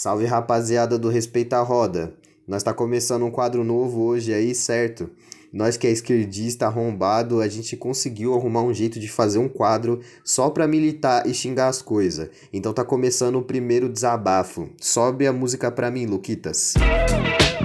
Salve rapaziada do Respeita a Roda. Nós tá começando um quadro novo hoje aí, certo? Nós que é esquerdista arrombado, a gente conseguiu arrumar um jeito de fazer um quadro só pra militar e xingar as coisas. Então tá começando o primeiro desabafo. Sobe a música pra mim, Luquitas. É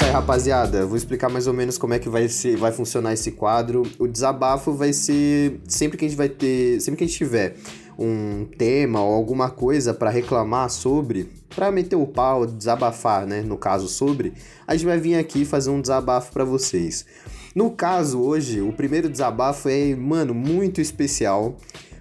isso aí, rapaziada. Vou explicar mais ou menos como é que vai ser, vai funcionar esse quadro. O desabafo vai ser sempre que a gente vai ter, sempre que a gente tiver um tema ou alguma coisa para reclamar sobre, para meter o pau, desabafar, né, no caso sobre, a gente vai vir aqui fazer um desabafo para vocês. No caso hoje, o primeiro desabafo é, mano, muito especial.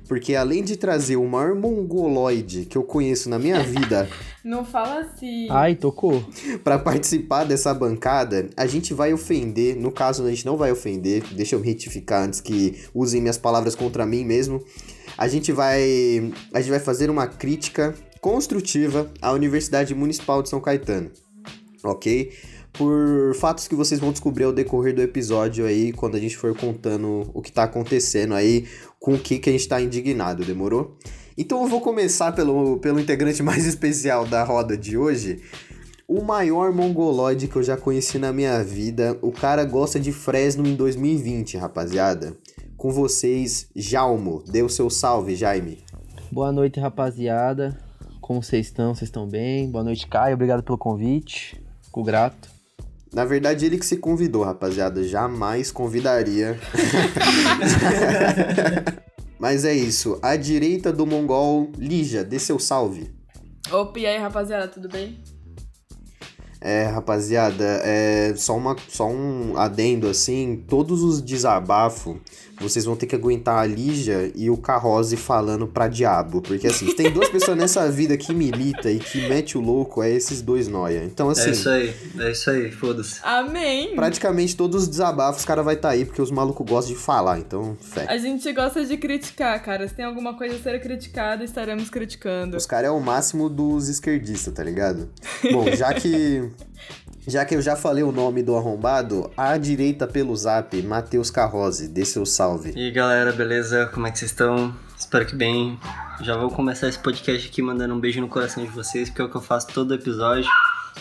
Porque além de trazer o maior mongoloide que eu conheço na minha vida. Não fala assim. Ai, tocou. para participar dessa bancada, a gente vai ofender. No caso, a gente não vai ofender. Deixa eu me retificar antes que usem minhas palavras contra mim mesmo. A gente vai. A gente vai fazer uma crítica construtiva à Universidade Municipal de São Caetano. Ok? por fatos que vocês vão descobrir ao decorrer do episódio aí, quando a gente for contando o que tá acontecendo aí, com o que, que a gente tá indignado, demorou? Então eu vou começar pelo, pelo integrante mais especial da roda de hoje. O maior mongoloide que eu já conheci na minha vida. O cara gosta de Fresno em 2020, rapaziada. Com vocês, Jalmo. Dê o seu salve, Jaime. Boa noite, rapaziada. Como vocês estão? Vocês estão bem? Boa noite, Caio. Obrigado pelo convite. Fico grato. Na verdade, ele que se convidou, rapaziada. Jamais convidaria. Mas é isso. À direita do Mongol, Lígia, dê seu salve. Opa, e aí, rapaziada, tudo bem? É, rapaziada, é só, uma, só um adendo assim, todos os desabafos vocês vão ter que aguentar a Lígia e o Carrose falando pra diabo. Porque assim, tem duas pessoas nessa vida que milita e que mete o louco, é esses dois noia. Então assim... É isso aí, é isso aí, foda-se. Amém! Praticamente todos os desabafos os cara vai estar tá aí, porque os malucos gostam de falar, então fé. A gente gosta de criticar, cara. Se tem alguma coisa a ser criticada, estaremos criticando. Os caras é o máximo dos esquerdistas, tá ligado? Bom, já que... Já que eu já falei o nome do arrombado, à direita pelo zap, Matheus Carrose, dê seu salve. E aí galera, beleza? Como é que vocês estão? Espero que bem. Já vou começar esse podcast aqui mandando um beijo no coração de vocês, porque é o que eu faço todo episódio.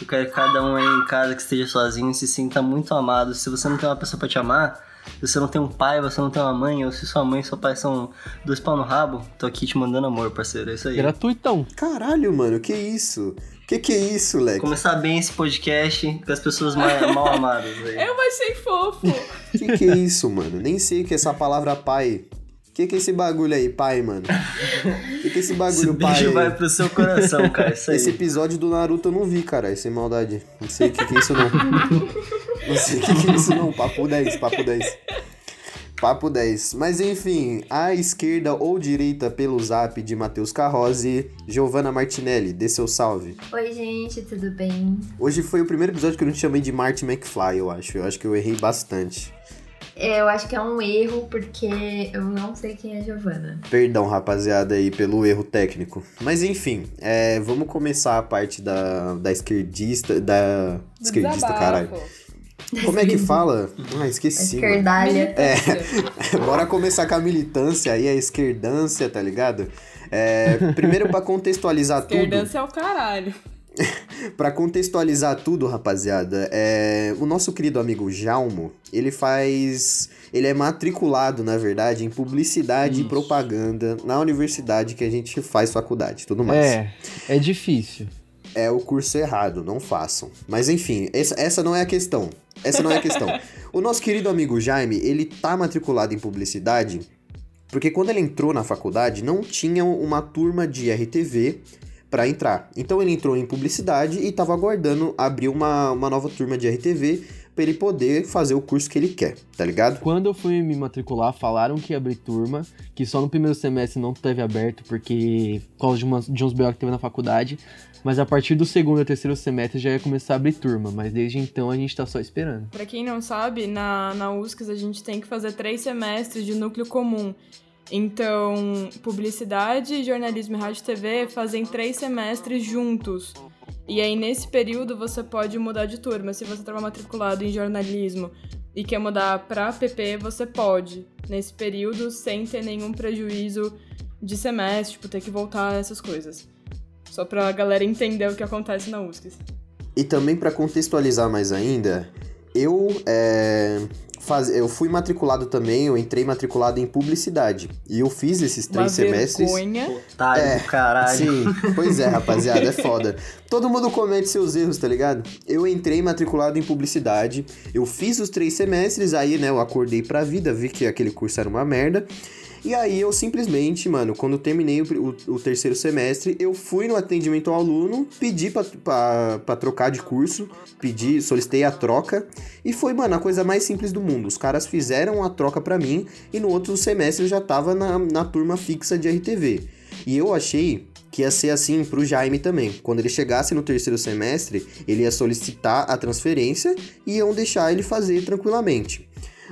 Eu quero que cada um aí em casa que esteja sozinho se sinta muito amado. Se você não tem uma pessoa para te amar, se você não tem um pai, você não tem uma mãe, ou se sua mãe e seu pai são dois pau no rabo, tô aqui te mandando amor, parceiro. É isso aí. Gratuitão. Caralho, mano, que isso? Que que é isso, Leque? Começar bem esse podcast com as pessoas mal, mal amadas. Aí. Eu achei fofo. que que é isso, mano? Nem sei o que é essa palavra pai. Que que é esse bagulho aí, pai, mano? Que que é esse bagulho, esse pai? Esse vai pro seu coração, cara. Isso aí. Esse episódio do Naruto eu não vi, cara. Sem maldade. Não sei o que que é isso, não. não sei o que que é isso, não. Papo 10, papo 10. Papo 10. Mas enfim, à esquerda ou direita pelo zap de Matheus Carrose, Giovanna Martinelli, dê seu salve. Oi, gente, tudo bem? Hoje foi o primeiro episódio que eu não te chamei de Martin McFly, eu acho. Eu acho que eu errei bastante. Eu acho que é um erro porque eu não sei quem é Giovanna. Perdão, rapaziada, aí pelo erro técnico. Mas enfim, é, vamos começar a parte da, da esquerdista. Da. Do esquerdista, desabafo. caralho. Como é que fala? Ah, esqueci. mano. Esquerdalha. É, bora começar com a militância aí, a esquerdância, tá ligado? É, primeiro, pra contextualizar tudo. Esquerdância é o caralho. Pra contextualizar tudo, rapaziada, é, o nosso querido amigo Jalmo, ele faz. Ele é matriculado, na verdade, em publicidade e Isso. propaganda na universidade que a gente faz faculdade e tudo mais. É, é difícil. É o curso errado, não façam. Mas enfim, essa, essa não é a questão. Essa não é a questão. o nosso querido amigo Jaime, ele tá matriculado em publicidade porque quando ele entrou na faculdade não tinha uma turma de RTV para entrar. Então ele entrou em publicidade e tava aguardando abrir uma, uma nova turma de RTV para ele poder fazer o curso que ele quer, tá ligado? Quando eu fui me matricular, falaram que ia abrir turma, que só no primeiro semestre não teve aberto, porque por causa de, umas, de uns BO que teve na faculdade. Mas a partir do segundo e terceiro semestre já ia começar a abrir turma, mas desde então a gente tá só esperando. Pra quem não sabe, na, na USCS a gente tem que fazer três semestres de núcleo comum. Então, publicidade, jornalismo e rádio e TV fazem três semestres juntos. E aí, nesse período, você pode mudar de turma. Se você estava matriculado em jornalismo, e quer mudar para PP, você pode, nesse período, sem ter nenhum prejuízo de semestre, tipo, ter que voltar essas coisas. Só pra galera entender o que acontece na USCS. E também para contextualizar mais ainda, eu é, faz, eu fui matriculado também, eu entrei matriculado em publicidade. E eu fiz esses três Uma semestres. vergonha. Otário É, do caralho. Sim, pois é, rapaziada, é foda. Todo mundo comete seus erros, tá ligado? Eu entrei matriculado em publicidade, eu fiz os três semestres, aí, né, eu acordei pra vida, vi que aquele curso era uma merda. E aí eu simplesmente, mano, quando terminei o, o- o terceiro semestre, eu fui no atendimento ao aluno, pedi pra, trocar de curso, pedi, solicitei a troca, e foi, mano, a coisa mais simples do mundo. Os caras fizeram a troca pra mim, e no outro semestre eu já tava na, na turma fixa de RTV. E eu achei que ia ser assim pro Jaime também. Quando ele chegasse no terceiro semestre, ele ia solicitar a transferência e iam deixar ele fazer tranquilamente.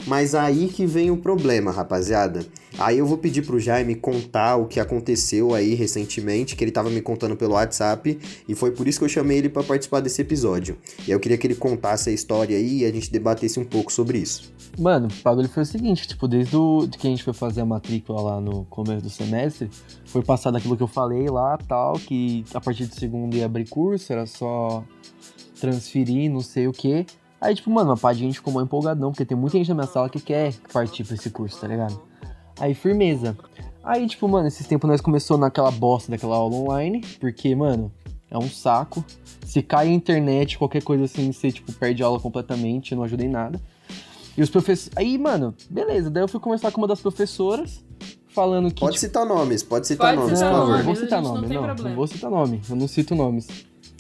Mas aí que vem o problema, rapaziada. Aí eu vou pedir pro Jaime contar o que aconteceu aí recentemente, que ele tava me contando pelo WhatsApp, e foi por isso que eu chamei ele pra participar desse episódio. E eu queria que ele contasse a história aí e a gente debatesse um pouco sobre isso. Mano, o bagulho foi o seguinte, tipo, desde o, que a gente foi fazer a matrícula lá no começo do semestre, foi passado aquilo que eu falei lá, tal, que a partir do segundo ia abrir curso, era só transferir, não sei o quê. Aí, tipo, mano, uma pá de gente ficou mó empolgadão, porque tem muita gente na minha sala que quer partir pra esse curso, tá ligado? Aí, firmeza. Aí, tipo, mano, esses tempos nós começou naquela bosta daquela aula online, porque, mano, é um saco. Se cai a internet, qualquer coisa assim, você, tipo, perde a aula completamente, não ajuda em nada. E os professores. Aí, mano, beleza. Daí eu fui conversar com uma das professoras, falando que. Pode tipo, citar nomes, pode citar Pode nomes, citar por não, favor. não vou nomes, a citar não nome, não. Não, vou citar nome. Eu não cito nomes.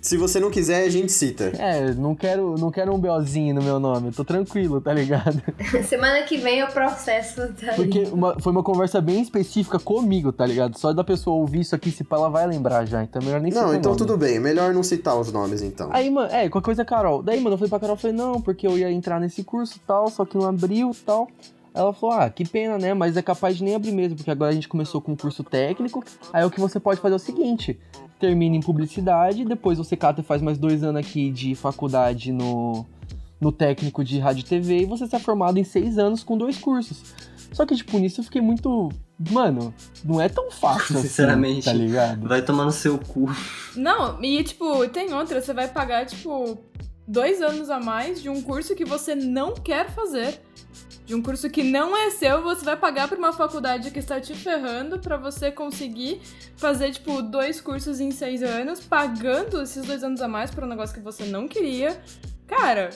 Se você não quiser, a gente cita. É, não quero, não quero um BOzinho no meu nome. Eu tô tranquilo, tá ligado? Semana que vem eu processo tá Porque uma- foi uma conversa bem específica comigo, tá ligado? Só da pessoa ouvir isso aqui, se pá, ela vai lembrar já. Então é melhor nem Não, então nome. tudo bem. Melhor não citar os nomes, então. Aí, mano, é, qualquer coisa, Carol. Daí, mano, eu falei pra Carol, eu falei, não, porque eu ia entrar nesse curso e tal, só que não abriu e tal. Ela falou, ah, que pena, né? Mas é capaz de nem abrir mesmo, porque agora a gente começou com um curso técnico. Aí o que você pode fazer é o seguinte: termina em publicidade, depois você cata e faz mais dois anos aqui de faculdade no, no técnico de rádio e TV, e você está formado em seis anos com dois cursos. Só que, tipo, nisso eu fiquei muito. Mano, não é tão fácil assim, Sinceramente. tá ligado? Vai tomar no seu cu. Não, e tipo, tem outra, você vai pagar, tipo, dois anos a mais de um curso que você não quer fazer. De um curso que não é seu, você vai pagar pra uma faculdade que está te ferrando pra você conseguir fazer, tipo, dois cursos em seis anos, pagando esses dois anos a mais por um negócio que você não queria. Cara,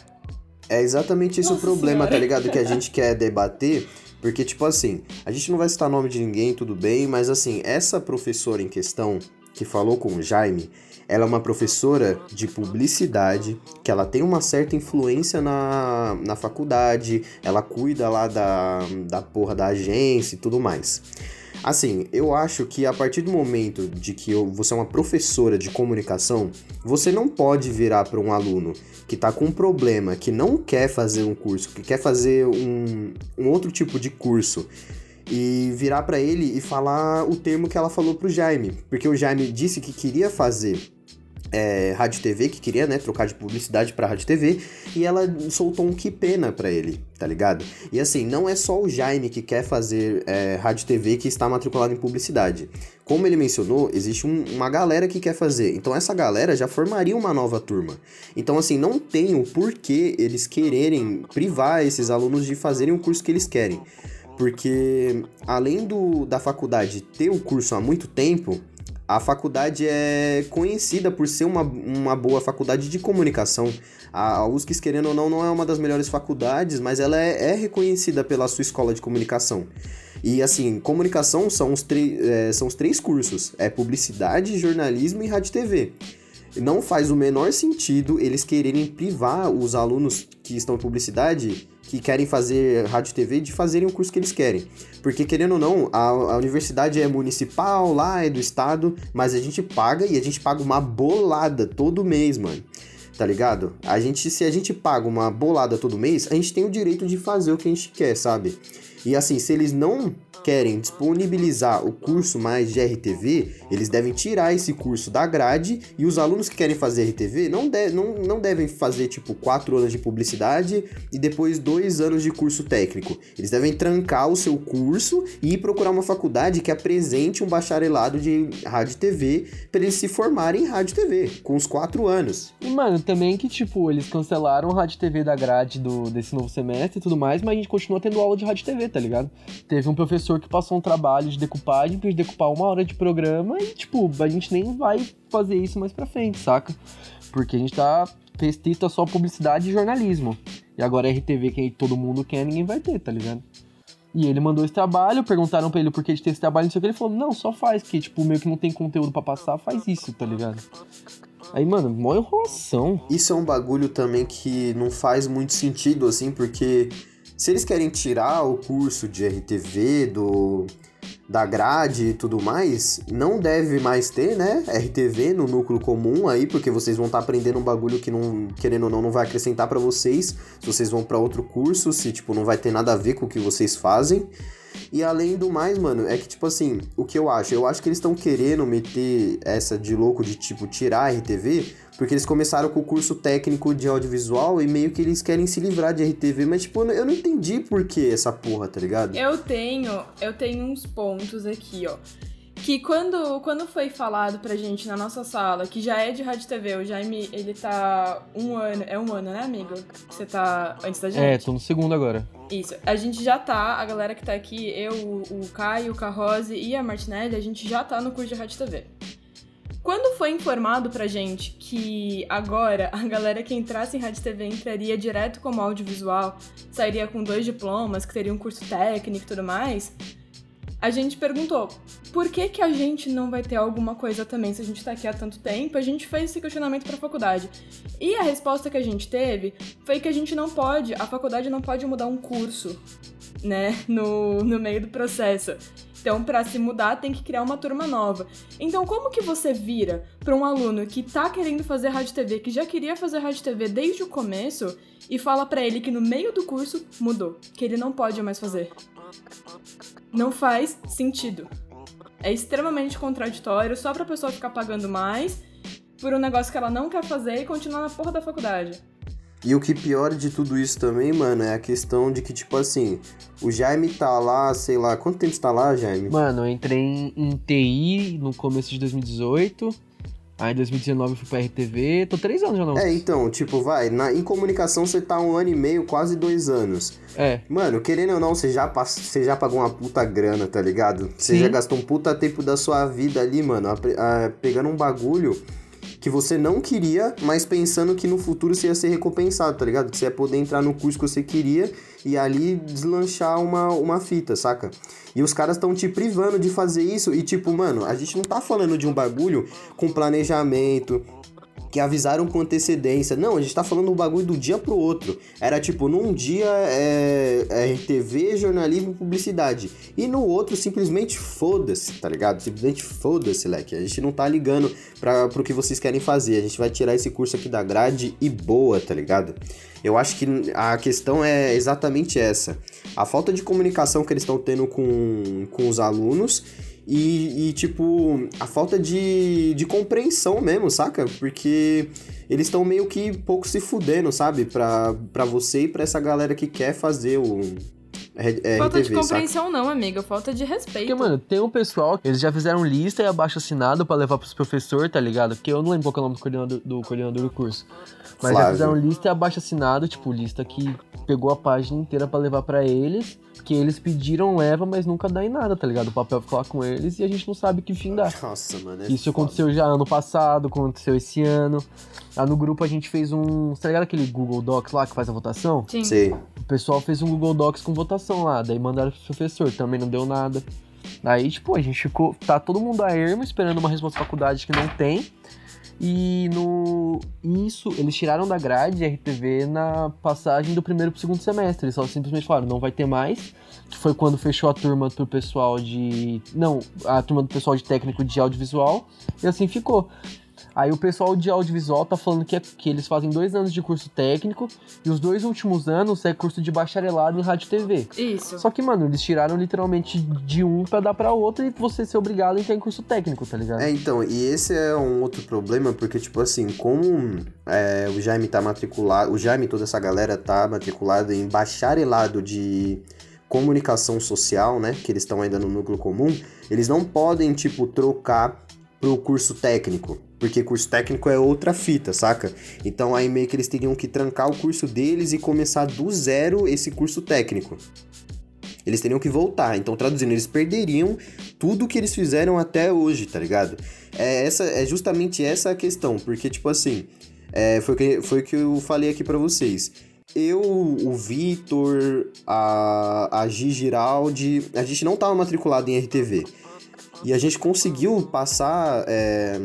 É exatamente esse o Nossa problema, Senhora. tá ligado? Que a gente quer debater. Porque, tipo assim, a gente não vai citar nome de ninguém, tudo bem, mas assim, essa professora em questão que falou com o Jaime, ela é uma professora de publicidade, que ela tem uma certa influência na, na faculdade, ela cuida lá da, da porra da agência e tudo mais. Assim, eu acho que a partir do momento de que eu- você é uma professora de comunicação, você não pode virar para um aluno que tá com um problema, que não quer fazer um curso, que quer fazer um, um outro tipo de curso, e virar para ele e falar o termo que ela falou pro Jaime. Porque o Jaime disse que queria fazer é, rádio TV, que queria, né, trocar de publicidade pra rádio TV, e ela soltou um que pena pra ele, tá ligado? E assim, não é só o Jaime que quer fazer é, rádio TV que está matriculado em publicidade. Como ele mencionou, existe um- uma galera que quer fazer. Então essa galera já formaria uma nova turma. Então assim, não tem o porquê eles quererem privar esses alunos de fazerem o curso que eles querem. Porque além do, da faculdade ter o curso há muito tempo, a faculdade é conhecida por ser uma, uma boa faculdade de comunicação. A, a USCS, querendo ou não, não é uma das melhores faculdades, mas ela é, é reconhecida pela sua escola de comunicação. E assim, comunicação são os, é, são os três cursos: é publicidade, jornalismo e rádio TV. Não faz o menor sentido eles quererem privar os alunos que estão em publicidade, que querem fazer rádio e TV, de fazerem o curso que eles querem. Porque, querendo ou não, a, a universidade é municipal lá, é do estado, mas a gente paga e a gente paga uma bolada todo mês, mano. Tá ligado? A gente, se a gente paga uma bolada todo mês, a gente tem o direito de fazer o que a gente quer, sabe? E assim, se eles não querem disponibilizar o curso mais de RTV, eles devem tirar esse curso da grade e os alunos que querem fazer RTV não, de, não, não devem fazer tipo quatro anos de publicidade e depois dois anos de curso técnico. Eles devem trancar o seu curso e procurar uma faculdade que apresente um bacharelado de rádio e TV para eles se formarem em rádio e TV com os quatro anos. E, mano, também que, tipo, eles cancelaram rádio e TV da grade do, desse novo semestre e tudo mais, mas a gente continua tendo aula de rádio e TV, tá ligado? Teve um professor que passou um trabalho de decupagem pra decupar uma hora de programa e, tipo, a gente nem vai fazer isso mais pra frente, saca? Porque a gente tá restrito a só publicidade e jornalismo. E agora RTV que todo mundo quer, ninguém vai ter, tá ligado? E ele mandou esse trabalho, perguntaram pra ele por que de ter esse trabalho, não sei o que, ele falou, não, só faz, que, tipo, meio que não tem conteúdo para passar, faz isso, tá ligado? Aí, mano, mó enrolação. Isso é um bagulho também que não faz muito sentido, assim, porque se eles querem tirar o curso de RTV do da grade e tudo mais, não deve mais ter, né, RTV no núcleo comum aí, porque vocês vão estar tá aprendendo um bagulho que não, querendo ou não, não vai acrescentar para vocês, se vocês vão para outro curso, se tipo não vai ter nada a ver com o que vocês fazem. E além do mais, mano, é que, tipo assim, o que eu acho? Eu acho que eles estão querendo meter essa de louco de, tipo, tirar a RTV, porque eles começaram com o curso técnico de audiovisual e meio que eles querem se livrar de RTV, mas, tipo, eu não entendi por que essa porra, tá ligado? Eu tenho, eu tenho uns pontos aqui, ó que quando, quando foi falado pra gente na nossa sala, que já é de rádio TV, o Jaime, ele tá um ano, é um ano, né, amigo? Você tá antes da gente? É, tô no segundo agora. Isso, a gente já tá, a galera que tá aqui, eu, o Caio, o Carrose e a Martinelli, a gente já tá no curso de rádio TV. Quando foi informado pra gente que agora a galera que entrasse em rádio TV entraria direto como audiovisual, sairia com dois diplomas, que teria um curso técnico e tudo mais, a gente perguntou por que, que a gente não vai ter alguma coisa também se a gente tá aqui há tanto tempo? A gente fez esse questionamento pra faculdade. E a resposta que a gente teve foi que a gente não pode, a faculdade não pode mudar um curso, né, no, no meio do processo. Então, para se mudar, tem que criar uma turma nova. Então, como que você vira para um aluno que tá querendo fazer rádio TV, que já queria fazer rádio TV desde o começo, e fala para ele que no meio do curso mudou, que ele não pode mais fazer? Não faz sentido. É extremamente contraditório só pra pessoa ficar pagando mais por um negócio que ela não quer fazer e continuar na porra da faculdade. E o que pior de tudo isso também, mano, é a questão de que, tipo assim, o Jaime tá lá, sei lá, quanto tempo você tá lá, Jaime? Mano, eu entrei em, em TI no começo de 2018. Aí em 2019 eu fui pra RTV, tô três anos já não. É, então, tipo, vai, na, em comunicação você tá um ano e meio, quase dois anos. É. Mano, querendo ou não, você já, você já pagou uma puta grana, tá ligado? Você Sim. já gastou um puta tempo da sua vida ali, mano, a, a, pegando um bagulho que você não queria, mas pensando que no futuro você ia ser recompensado, tá ligado? Que você ia poder entrar no curso que você queria e ali deslanchar uma, uma fita, saca? E os caras estão te privando de fazer isso e tipo, mano, a gente não tá falando de um bagulho com planejamento, que avisaram com antecedência. Não, a gente tá falando um bagulho do dia pro outro. Era tipo, num dia é, é RTV, jornalismo, publicidade. E no outro, simplesmente foda-se, tá ligado? Simplesmente foda-se, leque. A gente não tá ligando pra, pro que vocês querem fazer. A gente vai tirar esse curso aqui da grade e boa, tá ligado? Eu acho que a questão é exatamente essa. A falta de comunicação que eles estão tendo com, com os alunos e, e, tipo, a falta de, de compreensão mesmo, saca? Porque eles estão meio que pouco se fudendo, sabe? Pra, pra você e pra essa galera que quer fazer o. É, falta RTV, de compreensão saca? não, amiga. Falta de respeito. Porque, mano, tem um pessoal, eles já fizeram lista e abaixo assinado pra levar pros professores, tá ligado? Porque eu não lembro qual é o nome do coordenador do, coordenador do curso. Mas Flávio. já fizeram lista e abaixo assinado, tipo, lista que pegou a página inteira pra levar pra eles, que eles pediram leva, mas nunca dá em nada, tá ligado? O papel fica lá com eles e a gente não sabe que fim dá. Nossa, mano. é Isso foda. aconteceu já ano passado, aconteceu esse ano. Lá no grupo a gente fez um. Tá ligado aquele Google Docs lá que faz a votação? Sim. Sei. O pessoal fez um Google Docs com votação lá, daí mandaram pro professor, também não deu nada. Daí, tipo, a gente ficou. Tá todo mundo a ermo esperando uma resposta da faculdade que não tem. E no. Isso, eles tiraram da grade RTV na passagem do primeiro pro segundo semestre. Eles só simplesmente falaram, não vai ter mais. Que foi quando fechou a turma pro pessoal de. Não, a turma do pessoal de técnico de audiovisual. E assim ficou. Aí o pessoal de audiovisual tá falando que, é, que eles fazem dois anos de curso técnico e os dois últimos anos é curso de bacharelado em rádio e TV. Isso. Só que, mano, eles tiraram literalmente de um pra dar pra outro e você ser obrigado a entrar em curso técnico, tá ligado? É, então, e esse é um outro problema, porque, tipo assim, como é, o Jaime tá matriculado, o Jaime e toda essa galera tá matriculado em bacharelado de comunicação social, né, que eles estão ainda no núcleo comum, eles não podem, tipo, trocar pro curso técnico, porque curso técnico é outra fita, saca? Então aí meio que eles teriam que trancar o curso deles e começar do zero esse curso técnico. Eles teriam que voltar. Então, traduzindo, eles perderiam tudo que eles fizeram até hoje, tá ligado? É, essa, é justamente essa a questão, porque, tipo assim, é, foi que, foi que eu falei aqui para vocês. Eu, o Vitor, a, a Gi Giraldi, a gente não tava matriculado em RTV. E a gente conseguiu passar. é,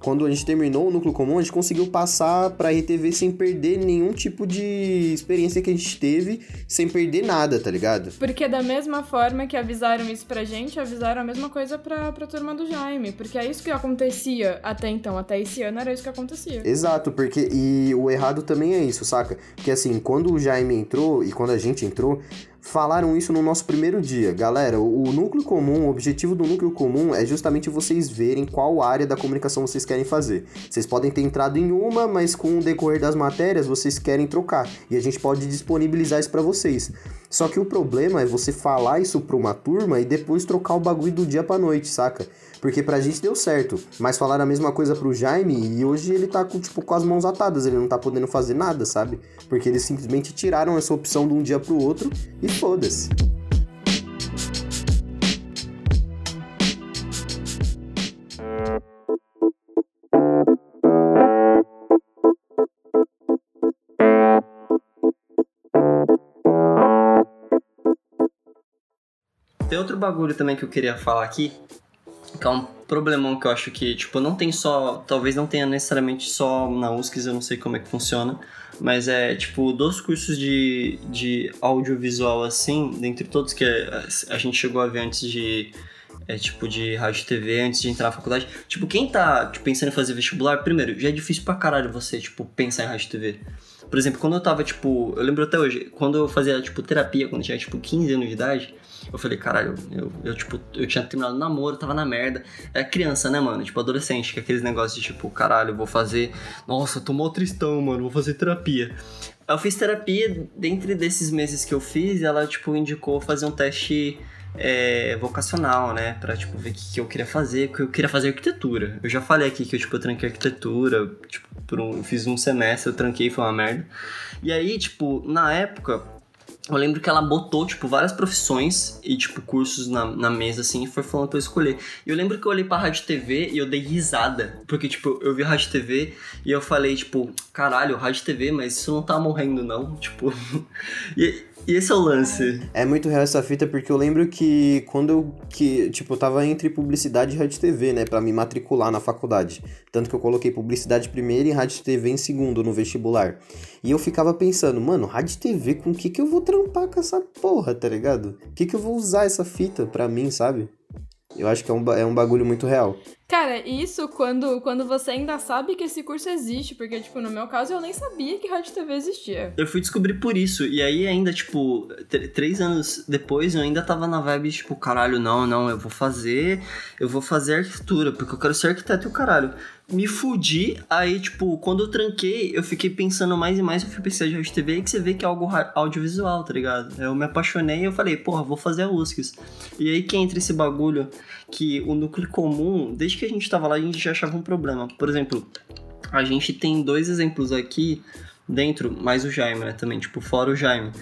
quando a gente terminou o núcleo comum, a gente conseguiu passar pra RTV sem perder nenhum tipo de experiência que a gente teve, sem perder nada, tá ligado? Porque da mesma forma que avisaram isso pra gente, avisaram a mesma coisa pra, pra turma do Jaime. Porque é isso que acontecia até então, até esse ano era isso que acontecia. Exato, porque. E o errado também é isso, saca? Porque assim, quando o Jaime entrou e quando a gente entrou, falaram isso no nosso primeiro dia. Galera, o, núcleo comum, o objetivo do núcleo comum é justamente vocês verem qual área da comunicação vocês querem fazer. Vocês podem ter entrado em uma, mas com o decorrer das matérias vocês querem trocar. E a gente pode disponibilizar isso pra vocês. Só que o problema é você falar isso pra uma turma e depois trocar o bagulho do dia pra noite, saca? Porque pra gente deu certo, mas falaram a mesma coisa pro Jaime e hoje ele tá com, tipo, com as mãos atadas, ele não tá podendo fazer nada, sabe? Porque eles simplesmente tiraram essa opção de um dia pro outro e foda-se. Tem outro bagulho também que eu queria falar aqui, que é um problemão que eu acho que, tipo, não tem só. Talvez não tenha necessariamente só na USCS, eu não sei como é que funciona. Mas é, tipo, dos cursos de, de audiovisual, assim, dentre todos que a, gente chegou a ver antes de. É, tipo, de rádio TV, antes de entrar na faculdade. Tipo, quem tá tipo, pensando em fazer vestibular, primeiro, já é difícil pra caralho você, tipo, pensar em rádio TV. Por exemplo, quando eu tava, tipo, eu lembro até hoje, quando eu fazia, tipo, terapia, quando eu tinha, tipo, 15 anos de idade, eu falei, caralho, eu, eu, tipo, eu tinha terminado o namoro, tava na merda. É criança, né, mano? Tipo, adolescente, que é aqueles negócios de, tipo, caralho, eu vou fazer. Nossa, tô mó tristão, mano, vou fazer terapia. Eu fiz terapia, dentre desses meses que eu fiz, ela, tipo, indicou fazer um teste é, vocacional, né? Pra, tipo, ver o que, que eu queria fazer, porque eu queria fazer arquitetura. Eu já falei aqui que eu, tipo, eu tranquei arquitetura, tipo, por um, eu fiz um semestre, eu tranquei, foi uma merda. E aí, tipo, na época, eu lembro que ela botou, tipo, várias profissões e, tipo, cursos na, na mesa, assim, e foi falando pra eu escolher. E eu lembro que eu olhei pra Rádio TV e eu dei risada. Porque, tipo, eu vi Rádio TV e eu falei, tipo, caralho, Rádio TV, mas isso não tá morrendo, não. Tipo. e, e esse é o lance. É muito real essa fita porque eu lembro que quando eu, que, tipo, eu tava entre publicidade e rádio TV, né, Pra me matricular na faculdade. Tanto que eu coloquei publicidade primeiro e rádio TV em segundo no vestibular. E eu ficava pensando, mano, rádio TV, com o que que eu vou trampar com essa porra, tá ligado? O que que eu vou usar essa fita pra mim, sabe? Eu acho que é um, é um bagulho muito real. Cara, isso quando, quando você ainda sabe que esse curso existe, porque, tipo, no meu caso eu nem sabia que Rádio TV existia. Eu fui descobrir por isso. E aí, ainda, tipo, tr- três anos depois, eu ainda tava na vibe, tipo, caralho, não, não, eu vou fazer. Eu vou fazer arquitetura, porque eu quero ser arquiteto e o caralho. Me fudi, aí, tipo, quando eu tranquei, eu fiquei pensando mais e mais, fui pesquisar de rádio TV que você vê que é algo audiovisual, tá ligado? Eu me apaixonei e eu falei, porra, vou fazer a USCS. E aí que entra esse bagulho que o núcleo comum, desde que a gente tava lá, a gente já achava um problema. Por exemplo, a gente tem dois exemplos aqui dentro, mais o Jaime, né, também, tipo, fora o Jaime,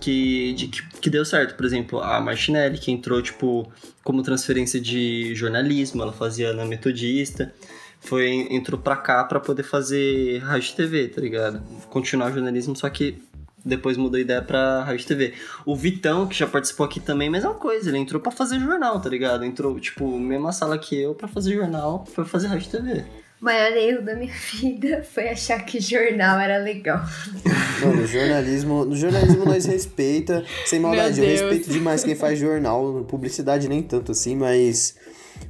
que, de- que, que deu certo. Por exemplo, a Martinelli, que entrou, tipo, como transferência de jornalismo, ela fazia na Metodista, foi, entrou pra cá pra poder fazer rádio TV, tá ligado? Continuar jornalismo, só que depois mudou a ideia pra rádio TV. O Vitão, que já participou aqui também, mesma coisa, ele entrou pra fazer jornal, tá ligado? Entrou, tipo, mesma sala que eu pra fazer jornal, foi fazer rádio TV. O maior erro da minha vida foi achar que jornal era legal. Mano, jornalismo, no jornalismo nós respeita, sem maldade, eu respeito demais quem faz jornal, publicidade nem tanto assim, mas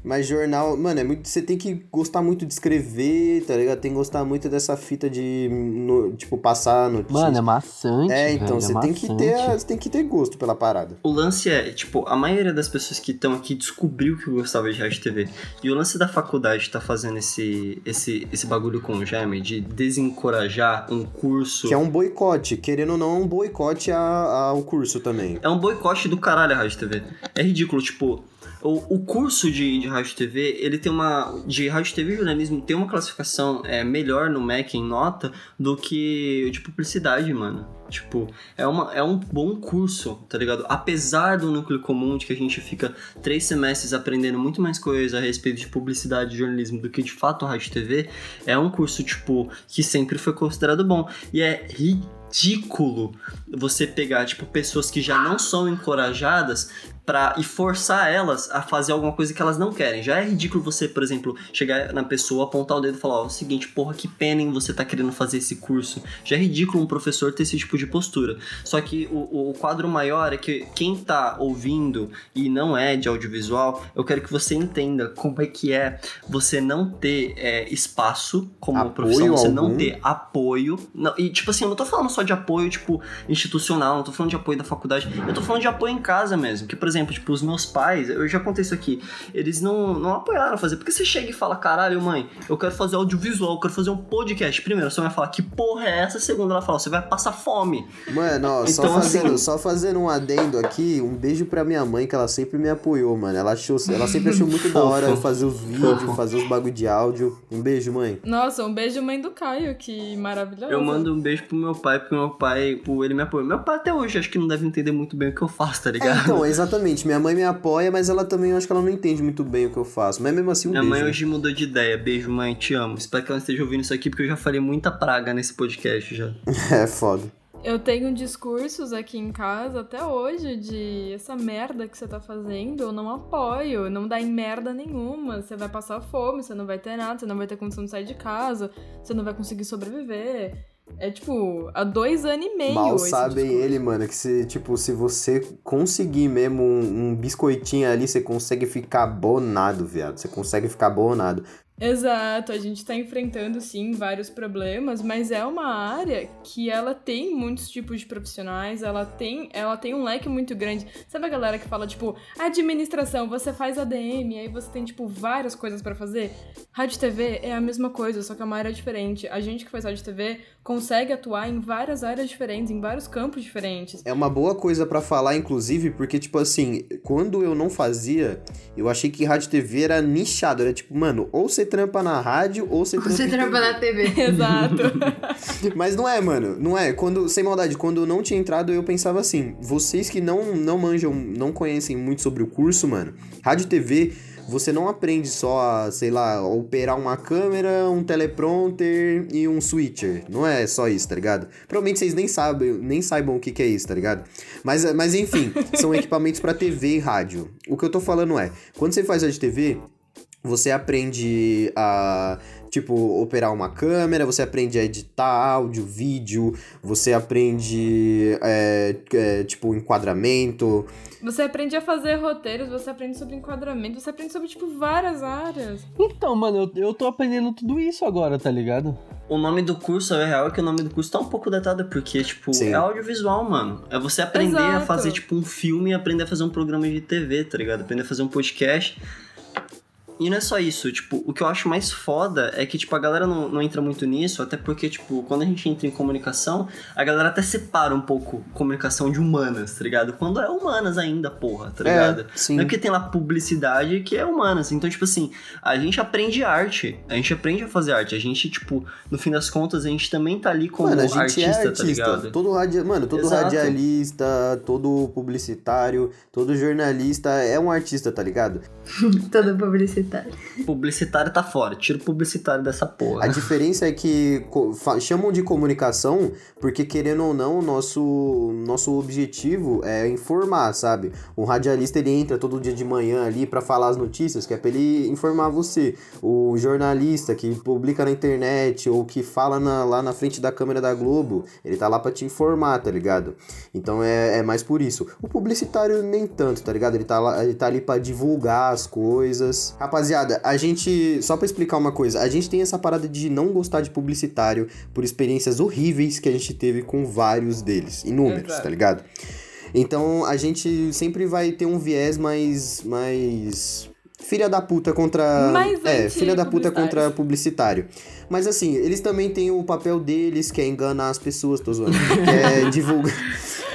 Mas jornal, mano, é muito. Você tem que gostar muito de escrever, tá ligado? Tem que gostar muito dessa fita de, no- tipo, passar notícias. Mano, é maçante. É, então, velho, você é tem que ter, você tem que ter gosto pela parada. O lance é, tipo, a maioria das pessoas que estão aqui descobriu que eu gostava de rádio e TV. E o lance da faculdade tá fazendo esse, esse, esse bagulho com o Jaime de desencorajar um curso. Que é um boicote, querendo ou não, é um boicote a- ao curso também. É um boicote do caralho a rádio e TV. É ridículo, tipo. O, o curso de, de rádio TV, ele tem uma. De rádio TV e jornalismo tem uma classificação é, melhor no MEC em nota do que de publicidade, mano. Tipo, é, uma, é um bom curso, tá ligado? Apesar do núcleo comum de que a gente fica três semestres aprendendo muito mais coisa a respeito de publicidade e jornalismo do que de fato rádio e TV, é um curso, tipo, que sempre foi considerado bom. E é ridículo você pegar, tipo, pessoas que já não são encorajadas pra, e forçar elas a fazer alguma coisa que elas não querem. Já é ridículo você, por exemplo, chegar na pessoa, apontar o dedo e falar, ó, é o seguinte, porra, que pena em você tá querendo fazer esse curso. Já é ridículo um professor ter esse tipo de postura. Só que o, o quadro maior é que quem tá ouvindo e não é de audiovisual, eu quero que você entenda como é que é você não ter é, espaço como Apoio profissão, você não algum. ter apoio. Não, e tipo assim, eu não tô falando só de apoio, tipo, institucional, não tô falando de apoio da faculdade, eu tô falando de apoio em casa mesmo. Que, por exemplo, tipo, os meus pais, eu já contei isso aqui, eles não, não apoiaram fazer. Porque você chega e fala, caralho, mãe, eu quero fazer audiovisual, eu quero fazer um podcast. Primeiro, você vai falar, que porra é essa? Segundo, ela fala, você vai passar fome. Mano, ó, só, Então, fazendo, assim- só fazendo um adendo aqui, um beijo pra minha mãe, que ela sempre me apoiou, mano. Ela, achou, ela sempre achou muito da hora fazer os vídeos, fazer os bagulho de áudio. Um beijo, mãe. Nossa, um beijo mãe do Caio, que maravilhoso. Eu mando um beijo pro meu pai, porque meu pai, pô, ele me apoia. Meu pai até hoje acho que não deve entender muito bem o que eu faço, tá É, ligado? então, exatamente. Minha mãe me apoia, mas ela também, eu acho que ela não entende muito bem o que eu faço. Mas mesmo assim, um Minha beijo. mãe né? hoje mudou de ideia. Beijo, mãe, te amo. Espero que ela esteja ouvindo isso aqui, porque eu já falei muita praga nesse podcast já. É foda. Eu tenho discursos aqui em casa até hoje de essa merda que você tá fazendo, eu não apoio, não dá em merda nenhuma. Você vai passar fome, você não vai ter nada, você não vai ter condição de sair de casa, você não vai conseguir sobreviver. É tipo, há dois anos e meio. Mal sabem discurso. ele, mano, que se, tipo, se você conseguir mesmo um, um biscoitinho ali, você consegue ficar bonado, viado. Você consegue ficar bonado. Exato, a gente tá enfrentando sim vários problemas, mas é uma área que ela tem muitos tipos de profissionais, ela tem, ela tem um leque muito grande. Sabe a galera que fala tipo, administração, você faz ADM, aí você tem tipo várias coisas pra fazer? Rádio TV é a mesma coisa, só que é uma área diferente. A gente que faz rádio TV consegue atuar em várias áreas diferentes, em vários campos diferentes. É uma boa coisa pra falar, inclusive, porque, tipo assim, quando eu não fazia, eu achei que rádio TV era nichado. Era tipo, mano, ou você trampa na rádio, ou você trampa Você trampa na TV. Exato. Mas não é, mano. Não é. Quando, sem maldade, quando eu não tinha entrado, eu pensava assim: vocês que não, não manjam, não conhecem muito sobre o curso, mano, rádio e TV. Você não aprende só a, sei lá, operar uma câmera, um teleprompter e um switcher. Não é só isso, tá ligado? Provavelmente vocês nem sabem, nem saibam o que, que é isso, tá ligado? Mas, mas enfim, são equipamentos pra TV e rádio. O que eu tô falando é, quando você faz rádio TV, você aprende a, tipo, operar uma câmera, você aprende a editar áudio, vídeo, você aprende, é, é, tipo, enquadramento. Você aprende a fazer roteiros, você aprende sobre enquadramento, você aprende sobre, tipo, várias áreas. Então, mano, eu, eu tô aprendendo tudo isso agora, tá ligado? O nome do curso, é real, é que o nome do curso tá um pouco datado, porque, tipo, Sim. é audiovisual, mano. É você aprender a Exato. fazer, tipo, um filme e aprender a fazer um programa de TV, tá ligado? Aprender a fazer um podcast. E não é só isso, tipo, o que eu acho mais foda é que, tipo, a galera não, não entra muito nisso, até porque, tipo, quando a gente entra em comunicação, a galera até separa um pouco comunicação de humanas, tá ligado? Quando é humanas ainda, porra, tá ligado? sim. Não é porque tem lá publicidade que é humanas. Então, tipo assim, a gente aprende arte. A gente aprende a fazer arte. A gente, tipo, no fim das contas, a gente também tá ali como Mano, a gente artista, é tá artista. ligado? todo radi... Mano, todo Exato. radialista, todo publicitário, todo jornalista é um artista, tá ligado? Todo publicitário. Publicitário. Publicitário tá fora, tira o publicitário dessa porra. A diferença é que chamam de comunicação porque, querendo ou não, o nosso, nosso objetivo é informar, sabe? Um radialista, ele entra todo dia de manhã ali pra falar as notícias, que é pra ele informar você. O jornalista que publica na internet ou que fala na- lá na frente da câmera da Globo, ele tá lá pra te informar, tá ligado? Então é, é mais por isso. O publicitário nem tanto, tá ligado? Ele tá, lá, ele tá ali pra divulgar as coisas. Rapaziada, a gente. Só pra explicar uma coisa, a gente tem essa parada de não gostar de publicitário por experiências horríveis que a gente teve com vários deles. Inúmeros, tá ligado? Então a gente sempre vai ter um viés mais. mais. Filha da puta contra. Mais é, filha da puta contra publicitário. Mas assim, eles também têm o papel deles, que é enganar as pessoas, tô zoando. que é divulgar.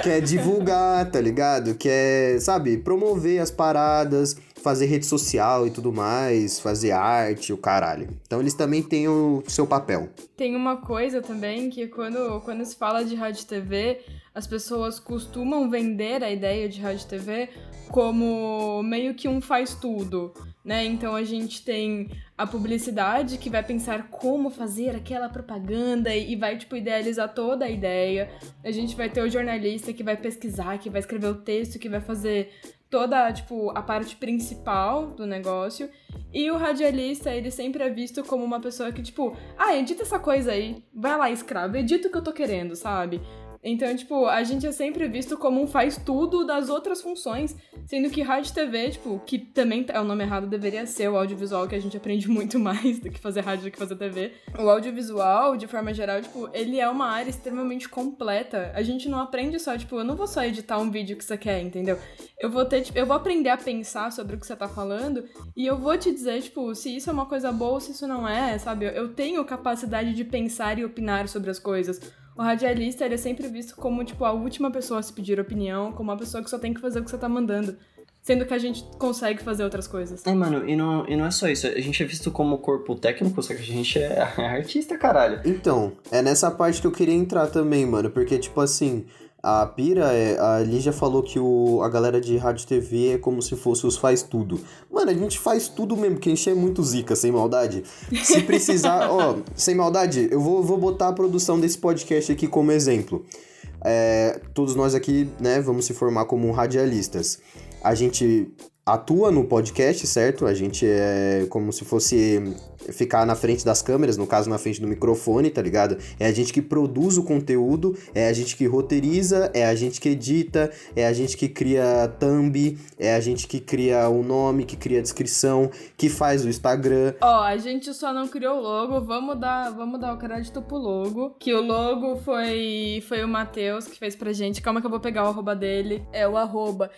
quer divulgar, tá ligado? Quer, sabe, promover as paradas, fazer rede social e tudo mais, fazer arte, o caralho. Então eles também têm o seu papel. Tem uma coisa também que quando, quando se fala de rádio e TV, as pessoas costumam vender a ideia de rádio e TV como meio que um faz tudo, né? Então a gente tem a publicidade que vai pensar como fazer aquela propaganda e vai tipo idealizar toda a ideia. A gente vai ter o jornalista que vai pesquisar, que vai escrever o texto, que vai fazer toda tipo a parte principal do negócio. E o radialista, ele sempre é visto como uma pessoa que, tipo, ah, edita essa coisa aí, vai lá, escravo, edita o que eu tô querendo, sabe? Então, tipo, a gente é sempre visto como um faz tudo das outras funções, sendo que rádio e TV, tipo, que também é o nome errado, deveria ser o audiovisual, que a gente aprende muito mais do que fazer rádio do que fazer TV. O audiovisual, de forma geral, tipo, ele é uma área extremamente completa. A gente não aprende só, tipo, eu não vou só editar um vídeo que você quer, entendeu? Eu vou ter, tipo, eu vou aprender a pensar sobre o que você tá falando e eu vou te dizer, tipo, se isso é uma coisa boa ou se isso não é, sabe? Eu tenho capacidade de pensar e opinar sobre as coisas. O radialista, ele é sempre visto como, tipo, a última pessoa a se pedir opinião, como uma pessoa que só tem que fazer o que você tá mandando. Sendo que a gente consegue fazer outras coisas. É, mano, e não, e não é só isso. A gente é visto como corpo técnico, só que a gente é artista, caralho. Então, é nessa parte que eu queria entrar também, mano, porque, tipo assim, a Pira, é, a Lígia falou que o, a galera de rádio e TV é como se fosse os faz tudo. Mano, a gente faz tudo mesmo, porque a gente é muito zica, sem maldade. Se precisar, ó, sem maldade, eu vou, vou botar a produção desse podcast aqui como exemplo. É, todos nós aqui, né, vamos se formar como radialistas. A gente atua no podcast, certo? A gente é como se fosse ficar na frente das câmeras, no caso na frente do microfone, tá ligado? É a gente que produz o conteúdo, é a gente que roteiriza, é a gente que edita, é a gente que cria thumb, é a gente que cria o nome, que cria a descrição, que faz o Instagram. Ó, a gente só não criou o logo, vamos dar, vamos dar o crédito pro logo. Que o logo foi, foi o Matheus que fez pra gente. Calma que eu vou pegar o arroba dele. É o arroba